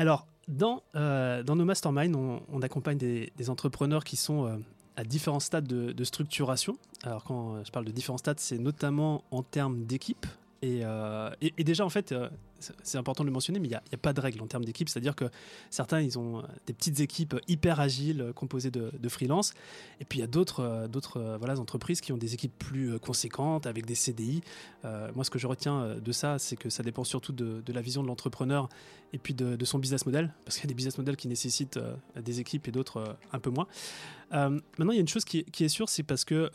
Alors, dans, dans nos masterminds, on, accompagne des, entrepreneurs qui sont à différents stades de, de, structuration. Alors, quand je parle de différents stades, c'est notamment en termes d'équipe, euh, et, déjà, en fait, euh, c'est important de le mentionner, mais il n'y a, pas de règle en termes d'équipe. C'est-à-dire que certains, ils ont des petites équipes hyper agiles composées de, freelance. Et puis, il y a d'autres entreprises qui ont des équipes plus conséquentes avec des CDI. Euh, moi, ce que je retiens de ça, c'est que ça dépend surtout de, la vision de l'entrepreneur et puis de, son business model. Parce qu'il y a des business models qui nécessitent des équipes et d'autres un peu moins. maintenant, il y a une chose qui, qui est sûre, c'est parce que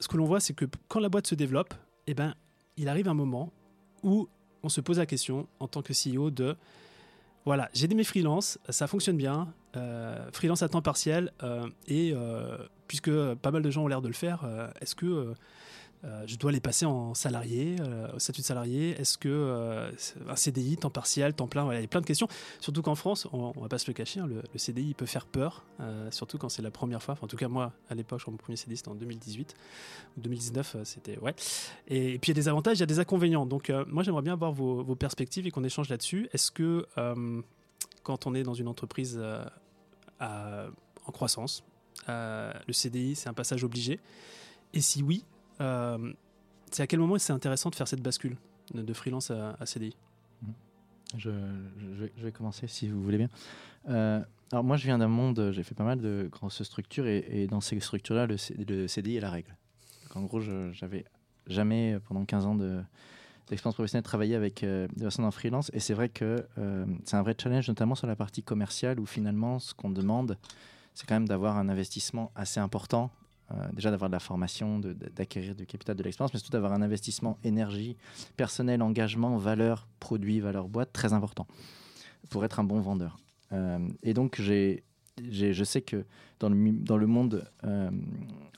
ce que l'on voit, c'est que quand la boîte se développe, eh ben, il arrive un moment où on se pose la question en tant que CEO de voilà, j'ai mes freelances, ça fonctionne bien, euh, freelance à temps partiel, euh, et euh, puisque pas mal de gens ont l'air de le faire, est-ce que je dois les passer en salarié, euh, au statut de salarié Est-ce que euh, un CDI, temps partiel, temps plein Il y a plein de questions. Surtout qu'en France, on, ne va pas se le cacher, hein, le, CDI peut faire peur, surtout quand c'est la première fois. en tout cas, moi, à l'époque, mon premier CDI, c'était en 2018 ou 2019, c'était ouais. Et, puis il y a des avantages, il y a des inconvénients. Donc moi, j'aimerais bien avoir vos perspectives et qu'on échange là-dessus. Est-ce que quand on est dans une entreprise en croissance, le CDI, c'est un passage obligé? Et si oui, euh, c'est à quel moment c'est intéressant de faire cette bascule de freelance à, CDI mhm. je, vais commencer si vous voulez bien. Euh, alors moi je viens d'un monde, j'ai fait pas mal de grosses structures et, dans ces structures-là, le, CDI est la règle. en gros, j'avais jamais pendant 15 ans de d'expérience professionnelle travaillé avec euh, des personnes en freelance et c'est vrai que c'est un vrai challenge notamment sur la partie commerciale où finalement ce qu'on demande c'est quand même d'avoir un investissement assez important euh, déjà d'avoir de la formation, d'acquérir du capital, de l'expérience, mais surtout d'avoir un investissement énergie, personnel, engagement, valeur, produit, valeur boîte, très important pour être un bon vendeur. Euh, et donc, j'ai, je sais que dans le, dans le monde euh,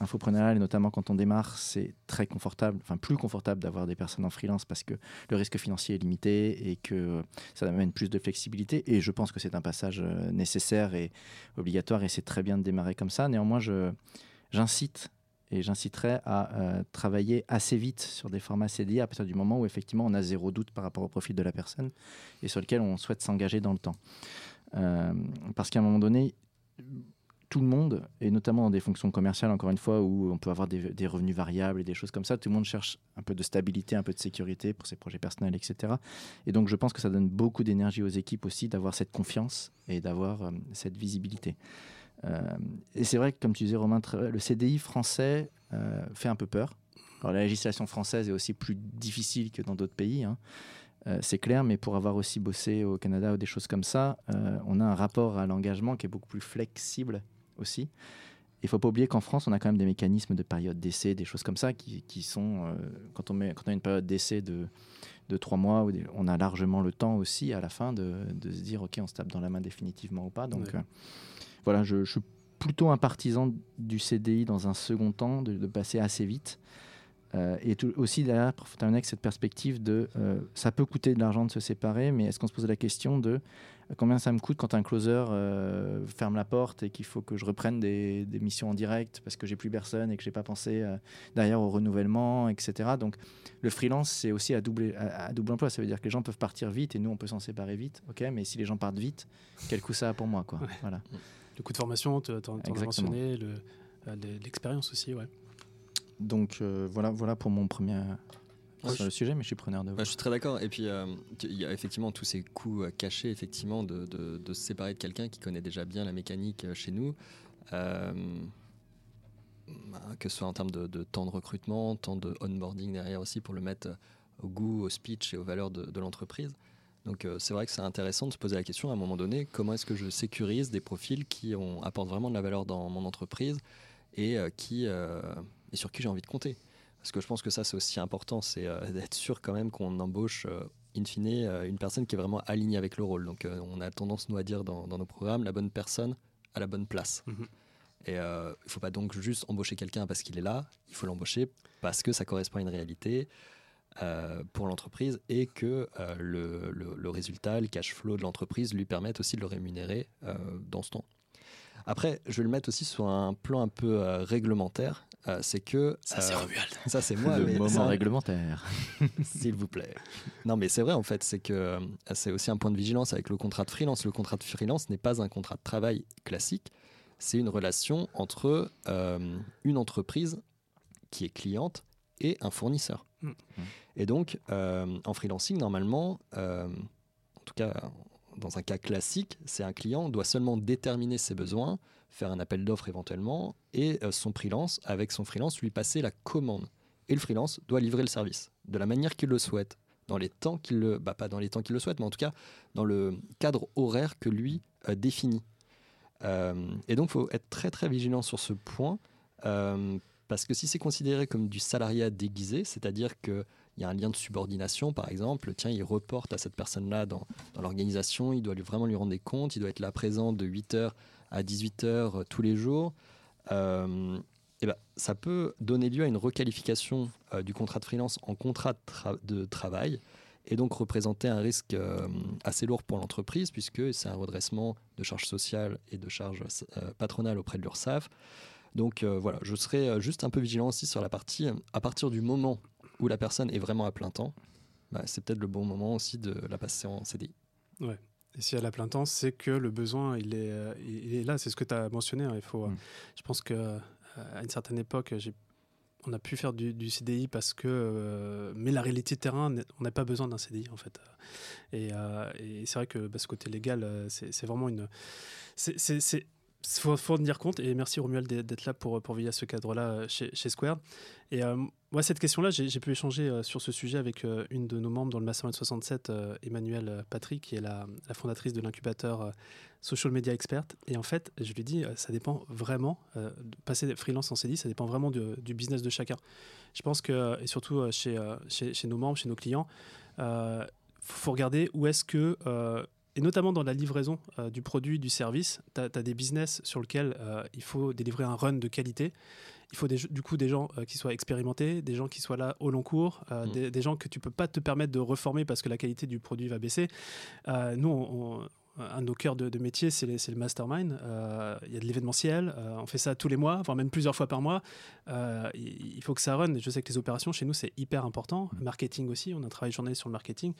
et notamment quand on démarre, c'est très confortable, enfin plus confortable d'avoir des personnes en freelance parce que le risque financier est limité et que ça amène plus de flexibilité. Et je pense que c'est un passage nécessaire et obligatoire et c'est très bien de démarrer comme ça. Néanmoins, je j'incite et j'inciterai à euh, travailler assez vite sur des formats CDI à partir du moment où effectivement on a zéro doute par rapport au profil de la personne et sur lequel on souhaite s'engager dans le temps. Euh, parce qu'à un moment donné, tout le monde, et notamment dans des fonctions commerciales, encore une fois, où on peut avoir des, revenus variables et des choses comme ça, tout le monde cherche un peu de stabilité, un peu de sécurité pour ses projets personnels, etc. Et donc je pense que ça donne beaucoup d'énergie aux équipes aussi d'avoir cette confiance et d'avoir euh, cette visibilité. Euh, et c'est vrai que, comme tu disais, Romain, le CDI français euh, fait un peu peur. Alors, la législation française est aussi plus difficile que dans d'autres pays. Hein. Euh, c'est clair, mais pour avoir aussi bossé au Canada ou des choses comme ça, on a un rapport à l'engagement qui est beaucoup plus flexible aussi. Il ne faut pas oublier qu'en France, on a quand même des mécanismes de période d'essai, des choses comme ça, qui, qui sont, quand, on met, quand on a une période d'essai de, de trois mois, on a largement le temps aussi à la fin de, de, se dire, OK, on se tape dans la main définitivement ou pas. Donc, voilà, je, suis plutôt un partisan du CDI dans un second temps, de, passer assez vite. Euh, et aussi derrière, pour terminer avec cette perspective de euh, ça peut coûter de l'argent de se séparer, mais est-ce qu'on se pose la question de euh, combien ça me coûte quand un closer ferme la porte et qu'il faut que je reprenne des, missions en direct parce que j'ai plus personne et que j'ai pas pensé derrière au renouvellement, etc. Donc le freelance c'est aussi à double, à, double emploi, ça veut dire que les gens peuvent partir vite et nous on peut s'en séparer vite, ok, mais si les gens partent vite, quel coût ça a pour moi, quoi. Voilà. Le coût de formation, tu as mentionné, euh, l'expérience aussi, ouais. Donc euh, voilà, voilà pour mon premier sur le sujet, mais je suis preneur de vous. je suis très d'accord. Et puis, euh, il y a effectivement tous ces coûts cachés, effectivement, de, de, se séparer de quelqu'un qui connaît déjà bien la mécanique chez nous. Bah, que ce soit en termes de, de, temps de recrutement, temps de onboarding derrière aussi pour le mettre au goût, au speech et aux valeurs de, l'entreprise. Donc euh, c'est vrai que c'est intéressant de se poser la question à un moment donné, comment est-ce que je sécurise des profils qui ont, apportent vraiment de la valeur dans mon entreprise et, euh, qui, euh, et sur qui j'ai envie de compter? Parce que je pense que ça c'est aussi important, c'est d'être sûr quand même qu'on embauche in fine une personne qui est vraiment alignée avec le rôle. Donc on a tendance nous à dire dans, nos programmes la bonne personne à la bonne place. Mhm. Et il ne faut pas donc juste embaucher quelqu'un parce qu'il est là, il faut l'embaucher parce que ça correspond à une réalité, euh, pour l'entreprise et que euh, le, le, résultat, le cash flow de l'entreprise lui permette aussi de le rémunérer euh, dans ce temps. Après, je vais le mettre aussi sur un plan un peu réglementaire. euh, c'est que. Ça, c'est Romuald. Ça, c'est moi. le mais moment ça- réglementaire. S'il vous plaît. Non, mais c'est vrai, en fait, c'est que c'est aussi un point de vigilance avec le contrat de freelance. Le contrat de freelance n'est pas un contrat de travail classique. C'est une relation entre euh, une entreprise qui est cliente et un fournisseur. Mm. Et donc, euh, en freelancing, normalement, euh, en tout cas, dans un cas classique, c'est un client doit seulement déterminer ses besoins, faire un appel d'offres éventuellement, et euh, son freelance, avec son freelance, lui passer la commande. Et le freelance doit livrer le service de la manière qu'il le souhaite, dans les temps qu'il le, bah, pas dans les temps qu'il le souhaite, mais en tout cas dans le cadre horaire que lui définit. Et donc, faut être très très vigilant sur ce point, parce que si c'est considéré comme du salariat déguisé, c'est-à-dire qu'il y a un lien de subordination, par exemple, tiens, il reporte à cette personne-là dans, l'organisation, il doit lui, vraiment lui rendre des comptes, il doit être là présent de 8h à 18h euh, tous les jours. Euh, eh ben, ça peut donner lieu à une requalification euh, du contrat de freelance en contrat de, tra- de travail et donc représenter un risque assez lourd pour l'entreprise puisque c'est un redressement de charges sociales et de charges patronales auprès de l'URSSAF. Donc euh, voilà, je serai euh, juste un peu vigilant aussi sur la partie, euh, à partir du moment où la personne est vraiment à plein temps, bah, c'est peut-être le bon moment aussi de la passer en CDI. Et si elle a plein temps, c'est que le besoin, il est, il est là. C'est ce que tu as mentionné. hein. Il faut, Mm. Je pense que euh, à une certaine époque, j'ai- on a pu faire du, du CDI parce que. euh, mais la réalité de terrain, on n'a pas besoin d'un CDI en fait. Et, euh, et c'est vrai que bah, ce côté légal, c'est c'est vraiment une. C'est. C'est- faut, en tenir compte et merci Romuald d'être là pour, pour veiller à ce cadre-là euh, chez, Square. Et euh, moi, cette question-là, j'ai pu échanger euh, sur ce sujet avec une de nos membres dans le Mastermind 67, euh, Emmanuel euh, Patry, qui est la, la fondatrice de l'incubateur Social Media Expert. Et en fait, je lui dis, ça dépend vraiment, passer freelance en CDI, ça dépend vraiment du, business de chacun. Je pense que, et surtout chez, chez, chez nos membres, chez nos clients, il faut regarder où est-ce que, et notamment dans la livraison euh, du produit, du service, tu as, des business sur lesquels euh, il faut délivrer un run de qualité. Il faut des, du coup des gens euh, qui soient expérimentés, des gens qui soient là au long cours, euh, Mm. des, des gens que tu peux pas te permettre de reformer parce que la qualité du produit va baisser. Nous, on- on- un de nos cœurs de, de métier, c'est le mastermind. Euh, Il y a de l'événementiel, euh, on fait ça tous les mois, voire même plusieurs fois par mois. Euh, il faut que ça run. Je sais que les opérations chez nous, c'est hyper important. Marketing aussi, on a un travail journaliste sur le marketing.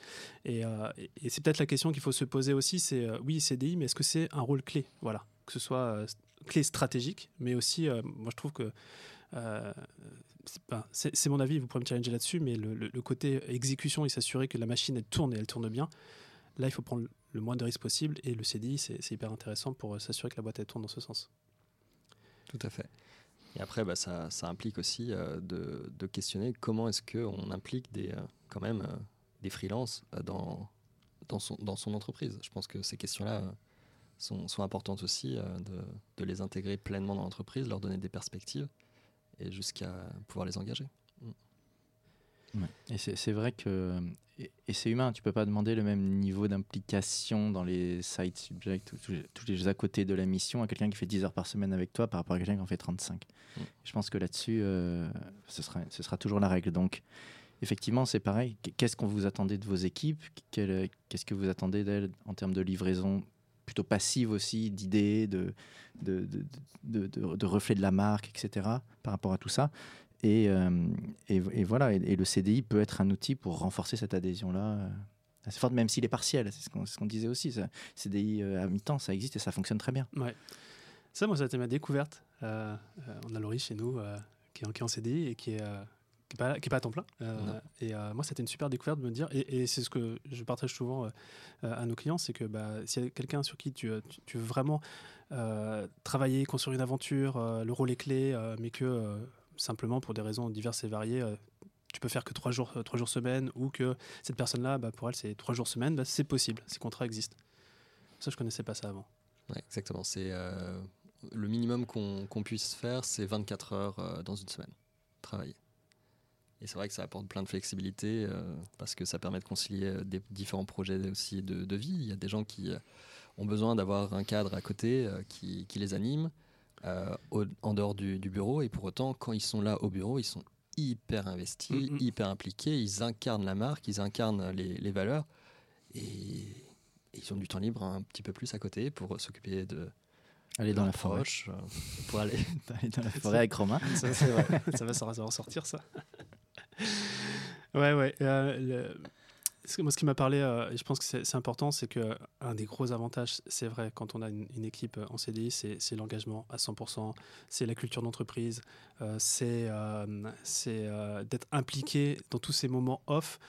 Et, et- et c'est peut-être la question qu'il faut se poser aussi, c'est oui, CDI, mais est-ce que c'est un rôle clé? Voilà, que ce soit clé stratégique, mais aussi, moi je trouve que euh, c'est mon avis, vous pourrez me challenger là-dessus, mais le, le- le côté exécution et s'assurer que la machine elle tourne et elle tourne bien, là il faut prendre le moins de risques possible et le CDI c'est hyper intéressant pour euh, s'assurer que la boîte elle tourne dans ce sens. Tout à fait. Et après, bah, ça, ça implique aussi euh, de, de questionner comment est-ce qu'on implique des, euh, quand même euh, des freelances euh, dans, dans, son, dans son entreprise. Je pense que ces questions-là euh, sont, sont importantes aussi, euh, de, de les intégrer pleinement dans l'entreprise, leur donner des perspectives et jusqu'à pouvoir les engager. Ouais. Et c'est vrai que et, et c'est humain, tu peux pas demander le même niveau d'implication dans les side subjects ou tous les, à côté de la mission à quelqu'un qui fait 10 heures par semaine avec toi par rapport à quelqu'un qui en fait 35. Mm. Je pense que là-dessus, euh, ce, sera, ce sera toujours la règle. Donc, effectivement, c'est pareil. Qu- Qu'est-ce qu'on vous attendez de vos équipes? Qu'est-ce que vous attendez d'elles en termes de livraison plutôt passive aussi, d'idées, de, de, de, de, de- de reflets de la marque, etc. par rapport à tout ça? Et, euh, et, et voilà, et, et le CDI peut être un outil pour renforcer cette adhésion-là euh, assez forte, même s'il est partiel. C'est ce qu'on ce disait aussi. Ça. CDI euh, à mi-temps, ça existe et ça fonctionne très bien. Ouais. Ça, moi, ça a été ma découverte. Euh, euh, on a Laurie chez nous euh, qui, est, en- qui est en CDI et qui est, qui est pas, qui est pas à temps plein. Et moi, c'était une super découverte de me dire, et, et c'est ce que je partage souvent à nos clients, c'est que bah, s'il y a quelqu'un sur qui tu, tu, tu veux vraiment travailler, construire une aventure, le rôle est clé, mais que simplement pour des raisons diverses et variées, euh, tu peux faire que trois jours, euh, trois jours semaine, ou que cette personne-là, bah, pour elle, c'est trois jours semaine, bah, c'est possible, ces contrats existent. Ça, je connaissais pas ça avant. Exactement. C'est euh, le minimum qu'on puisse faire, c'est 24 heures dans une semaine, travailler. Et c'est vrai que ça apporte plein de flexibilité parce que ça permet de concilier des différents projets aussi de, vie. Il y a des gens qui ont besoin d'avoir un cadre à côté qui les anime euh, au- en dehors du, du bureau. Et pour autant, quand ils sont là au bureau, ils sont hyper investis, hyper impliqués. Ils incarnent la marque, ils incarnent les, les valeurs. Et, et ils ont du temps libre un petit peu plus à côté pour s'occuper de, Aller dans la forêt. Proche, euh, pour aller. Aller dans la forêt avec Romain. Ça, c'est vrai. ça va, ça va ressortir, ça. ouais, ouais. euh, le- moi, ce qui m'a parlé, euh, et je pense que c'est important, c'est que un des gros avantages, c'est vrai, quand on a une, équipe euh, en CDI, c'est l'engagement à 100%, c'est la culture d'entreprise, euh, c'est d'être impliqué dans tous ces moments off.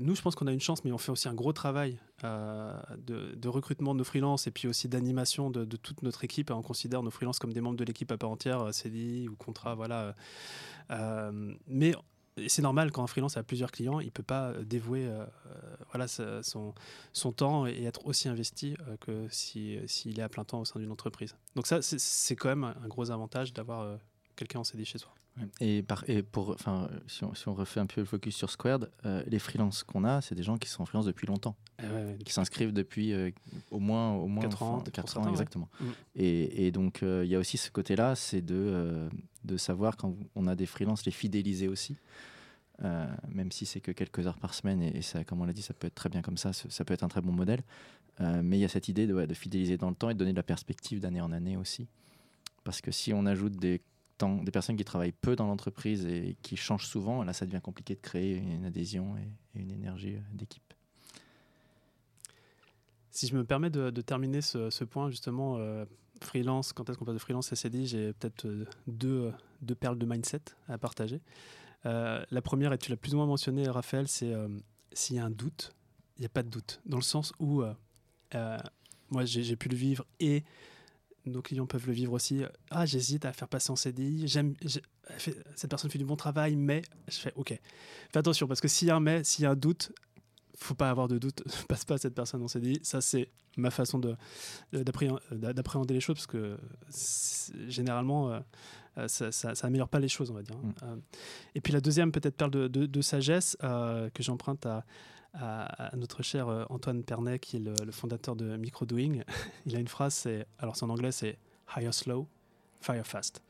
Nous, je pense qu'on a une chance, mais on fait aussi un gros travail de, recrutement de nos freelances et puis aussi d'animation de, toute notre équipe. On considère nos freelances comme des membres de l'équipe à part entière, CDI ou contrat, voilà. Mais c'est normal quand un freelance a plusieurs clients, il peut pas euh, dévouer euh, euh, son, temps et être aussi investi que si s'il est à plein temps au sein d'une entreprise. Donc ça c'est- quand même un gros avantage d'avoir quelqu'un en CDI chez soi. Et, par, et pour, enfin, si on, si on refait un peu le focus sur Squared, euh, les freelances qu'on a, c'est des gens qui sont en freelance depuis longtemps, qui s'inscrivent depuis euh, au moins, au moins Quatre ans, certains, ouais. exactement. Mm. Et, et donc euh, il y a aussi ce côté-là, c'est de, de savoir quand on a des freelances les fidéliser aussi. Même si c'est que quelques heures par semaine, et, et ça, comme on l'a dit, ça peut être très bien comme ça, ça peut être un très bon modèle. Mais il y a cette idée de, de fidéliser dans le temps et de donner de la perspective d'année en année aussi. Parce que si on ajoute des, des personnes qui travaillent peu dans l'entreprise et qui changent souvent, là, ça devient compliqué de créer une adhésion et, une énergie euh, d'équipe. Si je me permets de, terminer ce, point justement euh, freelance, quand est-ce qu'on passe de freelance à CDI, j'ai peut-être euh, deux, deux perles de mindset à partager. La première, et tu l'as plus ou moins mentionné, Raphaël, c'est s'il y a un doute, il n'y a pas de doute. Dans le sens où, moi, j'ai pu le vivre et nos clients peuvent le vivre aussi. Ah, j'hésite à faire passer en CDI. J'aime, cette personne fait du bon travail, mais je fais OK. Fais attention parce que s'il y a un mais, s'il y a un doute, faut pas avoir de doute. Passe pas cette personne en CDI. Ça, c'est ma façon de d'appré- d'appréhender les choses parce que généralement, euh, euh, ça, ça, ça améliore pas les choses, on va dire. Mm. Euh, et puis la deuxième peut-être perle de, de- de sagesse euh, que j'emprunte à, à- notre cher euh, Antoine Pernet, qui est le, fondateur de Microdoing. Il a une phrase, c'est alors c'est en anglais, c'est hire slow, fire fast.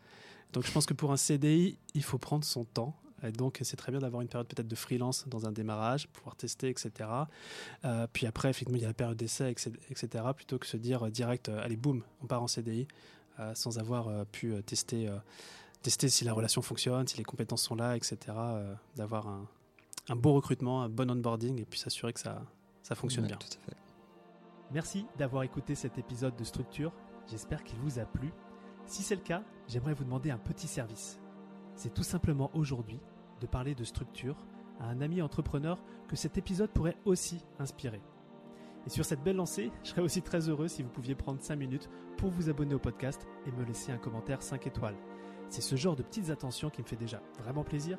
Donc je pense que pour un CDI, il faut prendre son temps. Et donc c'est très bien d'avoir une période peut-être de freelance dans un démarrage, pouvoir tester, etc. Euh, puis après, effectivement, il y a la période d'essai, etc., plutôt que se dire euh, direct, allez, boum, on part en CDI, sans avoir pu tester, tester si la relation fonctionne, si les compétences sont là, etc. d'avoir un, un beau recrutement, un bon onboarding, et puis s'assurer que ça, ça fonctionne Ouais, bien. Tout à fait. Merci d'avoir écouté cet épisode de Structure. J'espère qu'il vous a plu. Si c'est le cas, j'aimerais vous demander un petit service. C'est tout simplement aujourd'hui de parler de structure à un ami entrepreneur que cet épisode pourrait aussi inspirer. Et sur cette belle lancée, je serais aussi très heureux si vous pouviez prendre 5 minutes pour vous abonner au podcast et me laisser un commentaire 5 étoiles. C'est ce genre de petites attentions qui me fait déjà vraiment plaisir